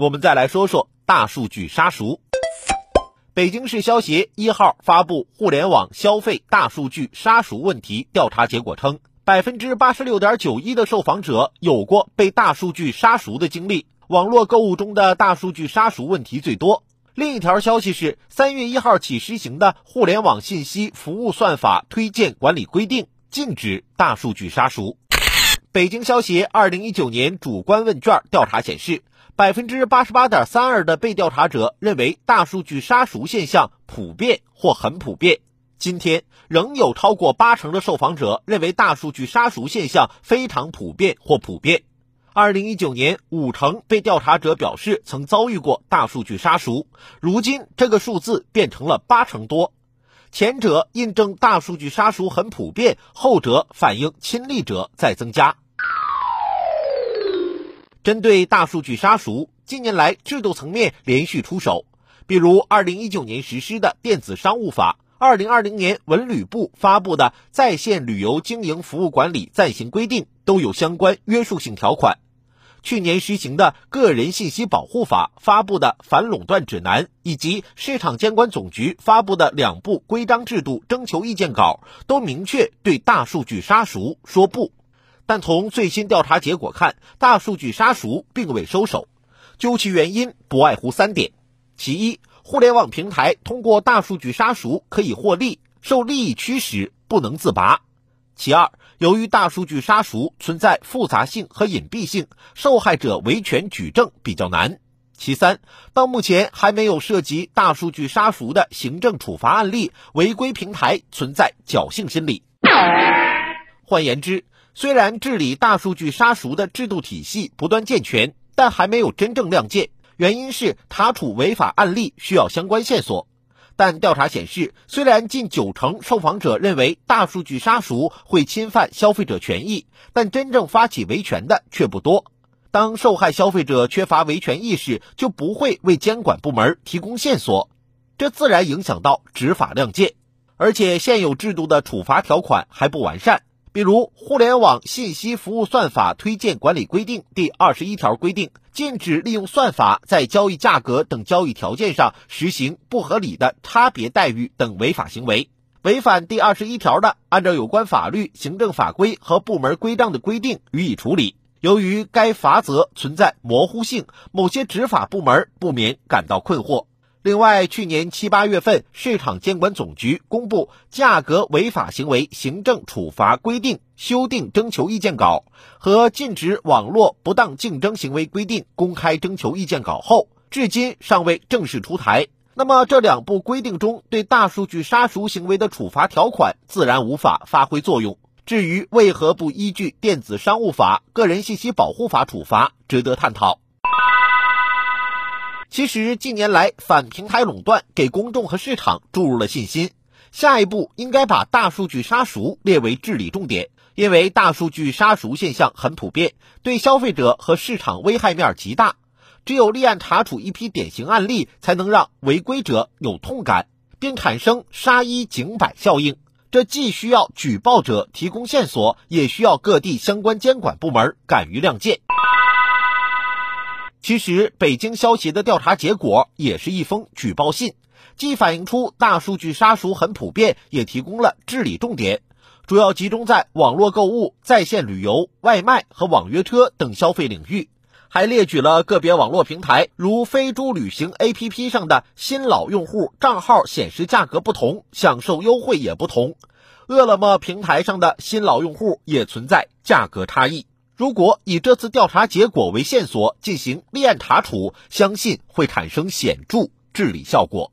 我们再来说说大数据杀熟。北京市消协一号发布互联网消费大数据杀熟问题调查结果称，百分之八十六点九一的受访者有过被大数据杀熟的经历，网络购物中的大数据杀熟问题最多。另一条消息是，三月一号起实行的《互联网信息服务算法推荐管理规定》禁止大数据杀熟。北京消协二零一九年主观问卷调查显示，百分之八十八点三二的被调查者认为大数据杀熟现象普遍或很普遍。今天仍有超过八成的受访者认为大数据杀熟现象非常普遍或普遍。二零一九年，五成被调查者表示曾遭遇过大数据杀熟，如今这个数字变成了八成多。前者印证大数据杀熟很普遍，后者反映亲历者在增加。针对大数据杀熟，近年来制度层面连续出手，比如二零一九年实施的电子商务法，二零二零年文旅部发布的在线旅游经营服务管理暂行规定。都有相关约束性条款。去年实行的《个人信息保护法》发布的反垄断指南，以及市场监管总局发布的两部规章制度征求意见稿，都明确对大数据杀熟说不。但从最新调查结果看，大数据杀熟并未收手。究其原因，不外乎三点：其一，互联网平台通过大数据杀熟可以获利，受利益驱使，不能自拔。其二，由于大数据杀熟存在复杂性和隐蔽性，受害者维权举证比较难。其三，到目前还没有涉及大数据杀熟的行政处罚案例，违规平台存在侥幸心理。换言之，虽然治理大数据杀熟的制度体系不断健全，但还没有真正亮剑。原因是查处违法案例需要相关线索。但调查显示，虽然近九成受访者认为大数据杀熟会侵犯消费者权益，但真正发起维权的却不多。当受害消费者缺乏维权意识，就不会为监管部门提供线索，这自然影响到执法亮剑。而且现有制度的处罚条款还不完善。比如，《互联网信息服务算法推荐管理规定》第二十一条规定，禁止利用算法在交易价格等交易条件上实行不合理的差别待遇等违法行为。违反第二十一条的，按照有关法律、行政法规和部门规章的规定予以处理。由于该罚则存在模糊性，某些执法部门不免感到困惑。另外，去年七八月份，市场监管总局公布《价格违法行为行政处罚规定》修订征求意见稿和《禁止网络不当竞争行为规定》公开征求意见稿后，至今尚未正式出台。那么，这两部规定中对大数据杀熟行为的处罚条款自然无法发挥作用。至于为何不依据《电子商务法》《个人信息保护法》处罚，值得探讨。其实近年来反平台垄断给公众和市场注入了信心，下一步应该把大数据杀熟列为治理重点，因为大数据杀熟现象很普遍，对消费者和市场危害面极大。只有立案查处一批典型案例，才能让违规者有痛感，并产生杀一儆百效应。这既需要举报者提供线索，也需要各地相关监管部门敢于亮剑。其实，北京消协的调查结果也是一封举报信，既反映出大数据杀熟很普遍，也提供了治理重点，主要集中在网络购物、在线旅游、外卖和网约车等消费领域，还列举了个别网络平台，如飞猪旅行 APP 上的新老用户账号显示价格不同，享受优惠也不同；饿了么平台上的新老用户也存在价格差异。如果以这次调查结果为线索进行立案查处，相信会产生显著治理效果。